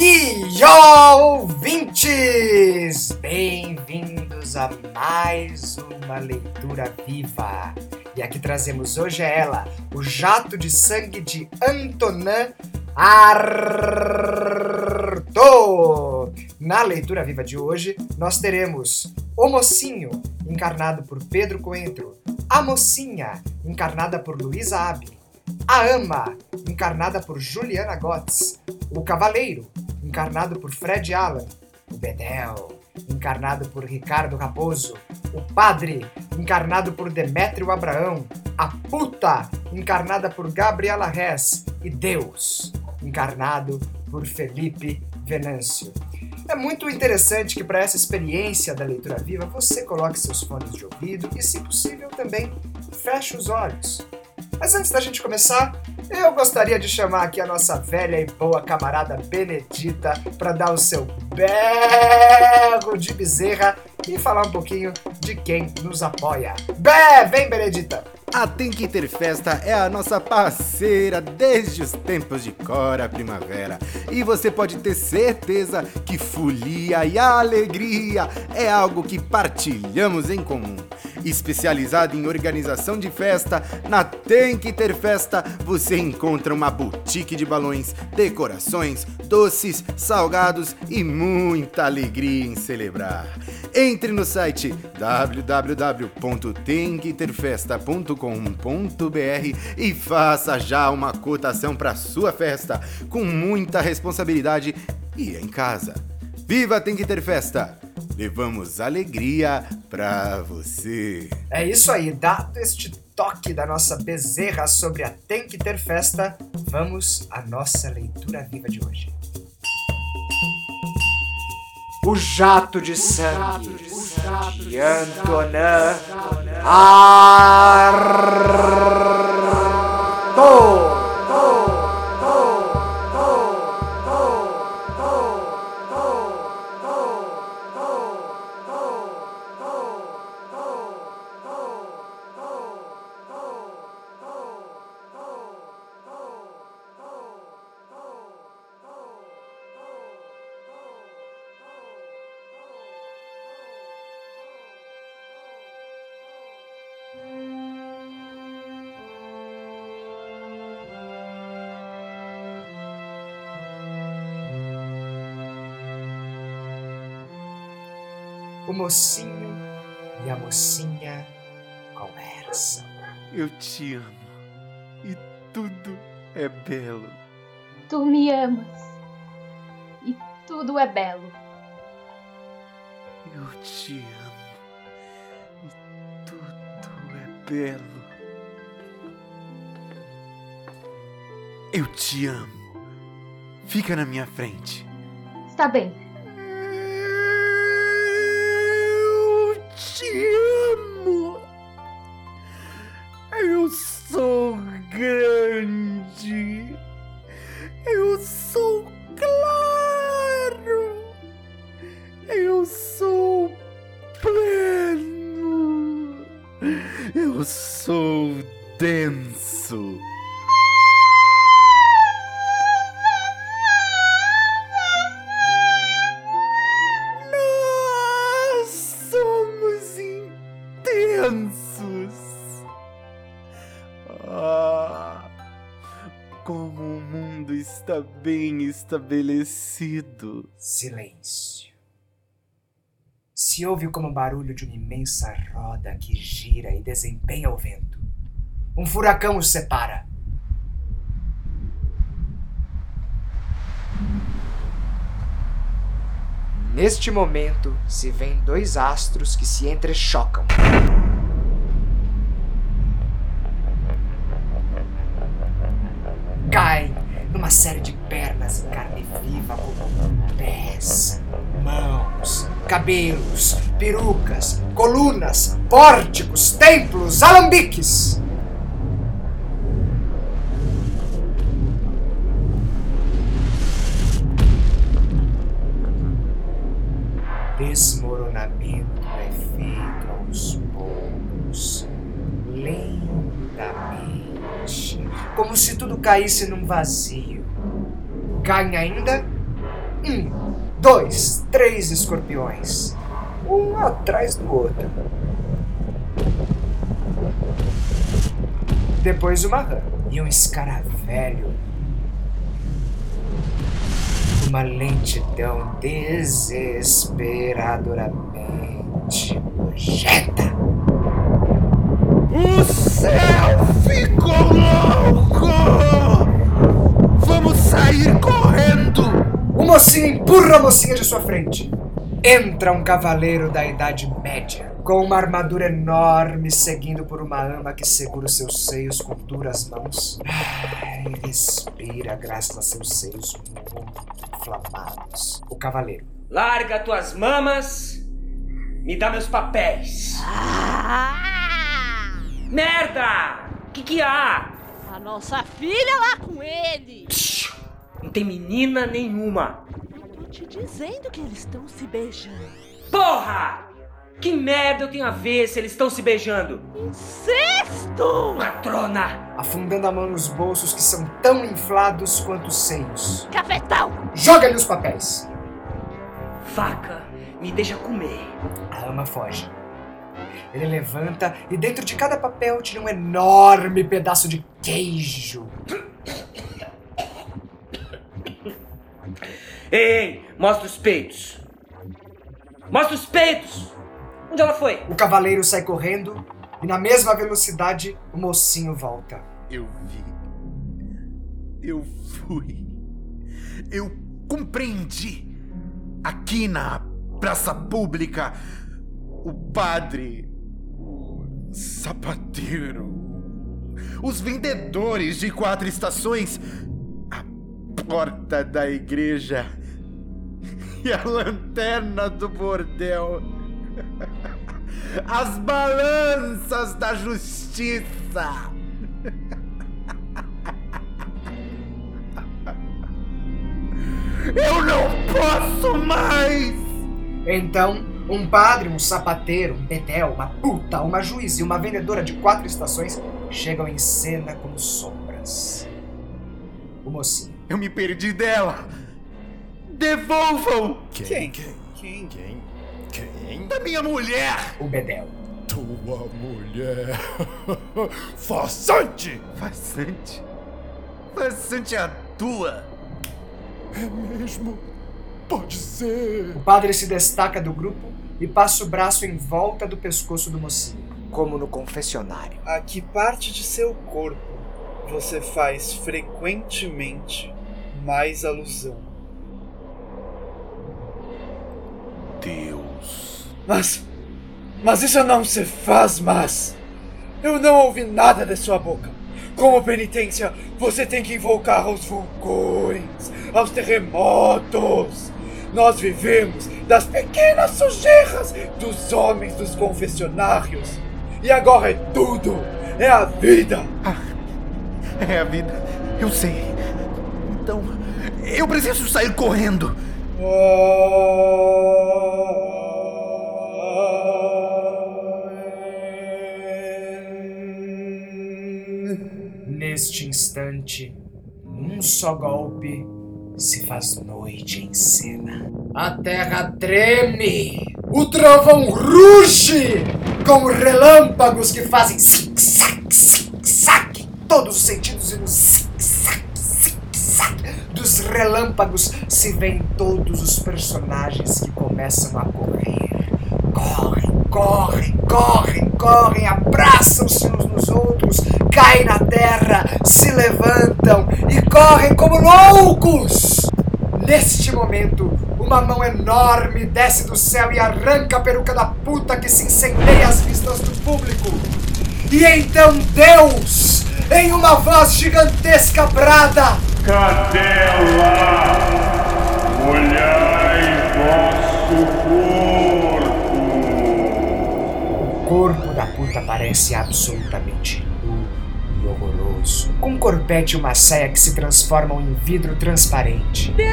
E ouvintes! Bem-vindos a mais uma leitura viva. E aqui trazemos hoje é ela, o jato de sangue de Antonin Artaud. Na leitura viva de hoje, nós teremos o mocinho, encarnado por Pedro Coentro, a mocinha, encarnada por Luísa Abe, a ama, encarnada por Juliana Gotts, o cavaleiro, encarnado por Fred Allen, o Bedel, encarnado por Ricardo Raposo, o padre, encarnado por Demétrio Abraão, a puta, encarnada por Gabriela Hess, e Deus, encarnado por Felipe Venâncio. É muito interessante que para essa experiência da leitura viva você coloque seus fones de ouvido e, se possível, também feche os olhos. Mas antes da gente começar, eu gostaria de chamar aqui a nossa velha e boa camarada Benedita para dar o seu berro de bezerra e falar um pouquinho de quem nos apoia. Bé, vem Benedita! A Tem Que Ter Festa é a nossa parceira desde os tempos de Cora Primavera. E você pode ter certeza que folia e alegria é algo que partilhamos em comum. Especializada em organização de festa, na Tem Que Ter Festa você encontra uma boutique de balões, decorações, doces, salgados e muita alegria em celebrar. Entre no site www.temquiterfesta.com.br e faça já uma cotação para sua festa com muita responsabilidade e em casa. Viva Tem que ter festa! Levamos alegria pra você. É isso aí, dado este toque da nossa bezerra sobre a Tem que ter festa, vamos à nossa leitura viva de hoje. O jato de sangue de Antonin O mocinho e a mocinha conversam. Eu te amo e tudo é belo. Tu me amas e tudo é belo. Eu te amo e tudo é belo. Eu te amo. Fica na minha frente. Está bem. Denso. Nós somos intensos. Ah, como o mundo está bem estabelecido. Silêncio. Se ouve como o barulho de uma imensa roda que gira e desempenha o vento. Um furacão os separa. Neste momento se vêem dois astros que se entrechocam. Caem numa série de pernas em carne viva, como pés, mãos, cabelos, perucas, colunas, pórticos, templos, alambiques. Desmoronamento é feito aos poucos, lentamente, como se tudo caísse num vazio. Caem ainda Um, dois, três escorpiões. Um atrás do outro. Depois uma rã e um escaravelho. Uma lentidão desesperadoramente nojenta. O céu ficou louco! Vamos sair correndo! O mocinho empurra a mocinha de sua frente. Entra um cavaleiro da Idade Média, com uma armadura enorme, seguindo por uma ama que segura os seus seios com duras mãos. Ah, e respira graças a seus seios muito inflamados. O cavaleiro. Larga tuas mamas, me dá meus papéis. Merda! O que, que há? A nossa filha lá com ele! Psh, Não tem menina nenhuma. Tô te dizendo que eles estão se beijando. Porra! Que merda eu tenho a ver se eles estão se beijando? Incesto! Matrona! Afundando a mão nos bolsos que são tão inflados quanto os seios. Cafetão! Joga-lhe os papéis. Faca, me deixa comer. A ama foge. Ele levanta e dentro de cada papel tira um enorme pedaço de queijo. Ei, mostra os peitos. Mostra os peitos! Onde ela foi? O cavaleiro sai correndo e, na mesma velocidade, o mocinho volta. Eu vi. Eu fui. Eu compreendi. Aqui na praça pública, o padre, o sapateiro, os vendedores de quatro estações, a porta da igreja e a lanterna do bordel. As balanças da justiça. Eu não posso mais! Então, um padre, um sapateiro, um betel, uma puta, uma juiz e uma vendedora de quatro estações chegam em cena como sombras. O mocinho. Eu me perdi dela! Devolvam! Quem? Quem? Quem? Quem? Quem? Da minha mulher! O bedel. Tua mulher. Façante! Façante? Façante é a tua! É mesmo? Pode ser. O padre se destaca do grupo e passa o braço em volta do pescoço do mocinho, como no confessionário. A que parte de seu corpo você faz frequentemente mais alusão? Deus. Mas. Mas isso não se faz mais! Eu não ouvi nada de sua boca! Como penitência, você tem que invocar aos vulcões, aos terremotos! Nós vivemos das pequenas sujeiras dos homens dos confessionários! E agora é tudo! É a vida! É a vida. Eu sei. Então, eu preciso sair correndo. Neste instante, num só golpe, se faz noite em cena. A terra treme! O trovão ruge! Com relâmpagos que fazem zig-zag, zig-zag em todos os sentidos e no zig-zag, zig-zag dos relâmpagos se veem todos os personagens que começam a correr. Correm, correm, correm, correm, abraçam-se uns nos outros, caem na terra, se levantam e correm como loucos! Neste momento, uma mão enorme desce do céu e arranca a peruca da puta que se incendeia às vistas do público. E então Deus, em uma voz gigantesca, brada: Cadê ela? Olhai vosso puta parece absolutamente nu e horroroso, com um corpete e uma saia que se transformam em vidro transparente. Deus!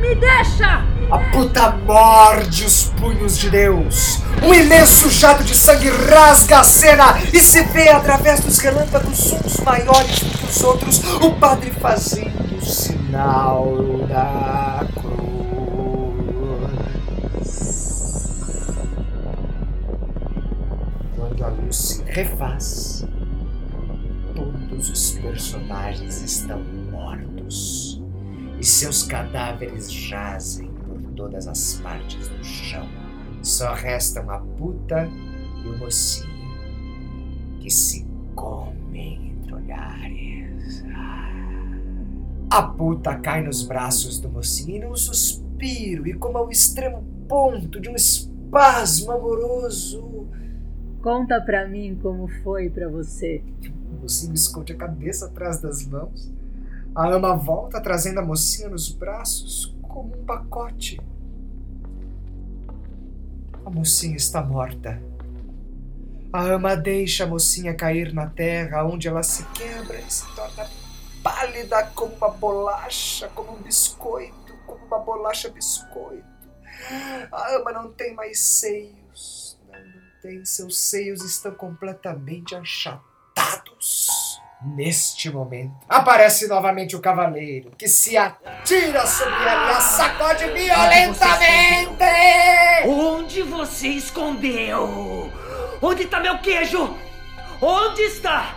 Me deixa! A puta morde os punhos de Deus. Um imenso jato de sangue rasga a cena e se vê através dos relâmpagos uns maiores do que os outros o padre fazendo o sinal da se refaz, todos os personagens estão mortos e seus cadáveres jazem por todas as partes do chão. Só restam a puta e o mocinho que se comem entre olhares. A puta cai nos braços do mocinho e num suspiro e como ao extremo ponto de um espasmo amoroso. Conta pra mim como foi pra você. O mocinho esconde a cabeça atrás das mãos. A ama volta trazendo a mocinha nos braços como um pacote. A mocinha está morta. A ama deixa a mocinha cair na terra, onde ela se quebra e se torna pálida como uma bolacha, como um biscoito, como uma bolacha biscoito. A ama não tem mais seios. Tem. Seus seios estão completamente achatados. Neste momento, aparece novamente o cavaleiro, que se atira sobre ela e a sacode violentamente! Onde você escondeu? Onde está meu queijo? Onde está?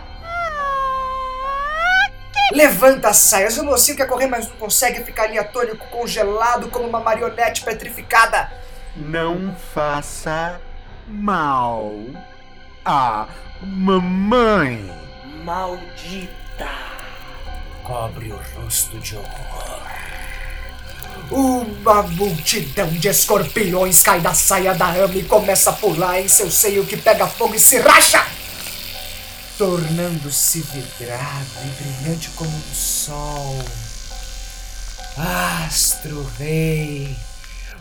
Levanta as saias, o mocinho quer correr, mas não consegue ficar ali atônico, congelado, como uma marionete petrificada. Não faça mal à mamãe. Maldita! Cobre o rosto de horror. Uma multidão de escorpiões cai da saia da ama e começa a pular em seu seio que pega fogo e se racha, tornando-se vidrado e brilhante como o sol. Astro Rei,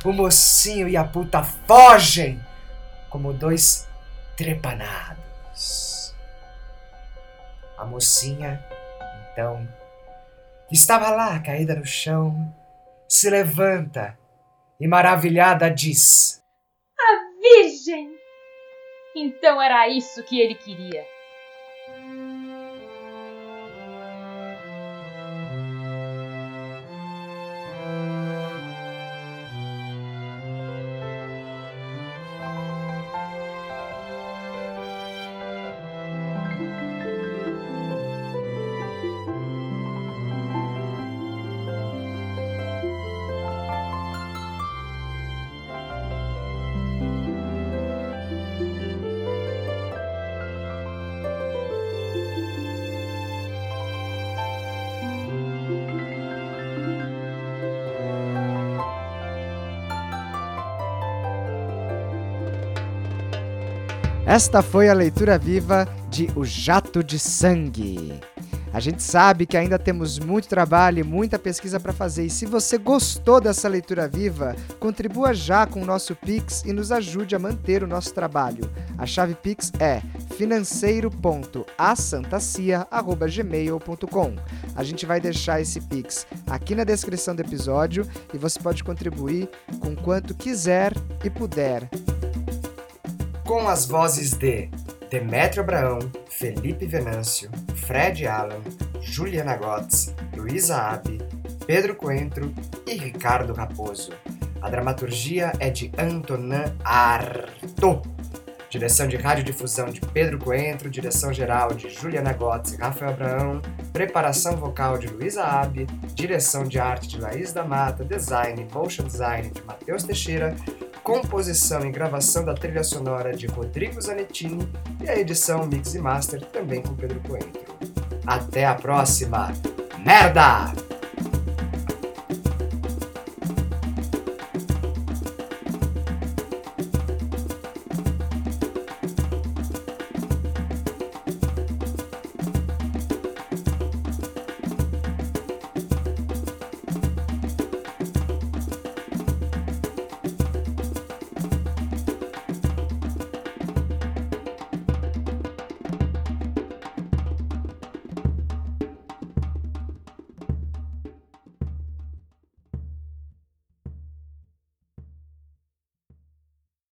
o mocinho e a puta fogem como dois trepanados. A mocinha, então, estava lá caída no chão, se levanta e maravilhada diz: A Virgem! Então era isso que ele queria. Esta foi a leitura viva de O Jato de Sangue. A gente sabe que ainda temos muito trabalho e muita pesquisa para fazer. E se você gostou dessa leitura viva, contribua já com o nosso Pix e nos ajude a manter o nosso trabalho. A chave Pix é financeiro.assantacia@gmail.com. A gente vai deixar esse Pix aqui na descrição do episódio e você pode contribuir com quanto quiser e puder com as vozes de Demetrio Abraão, Felipe Venâncio, Fred Allen, Juliana Gotts, Luísa Abe, Pedro Coentro e Ricardo Raposo. A dramaturgia é de Antonin Artaud. Direção de radiodifusão de Pedro Coentro, direção geral de Juliana Gotts e Rafael Abraão, preparação vocal de Luísa Abe, direção de arte de Laís da Mata, design e motion design de Matheus Teixeira, composição e gravação da trilha sonora de Rodrigo Zanettini e a edição, mix e master também com Pedro Coentro. Até a próxima! Merda!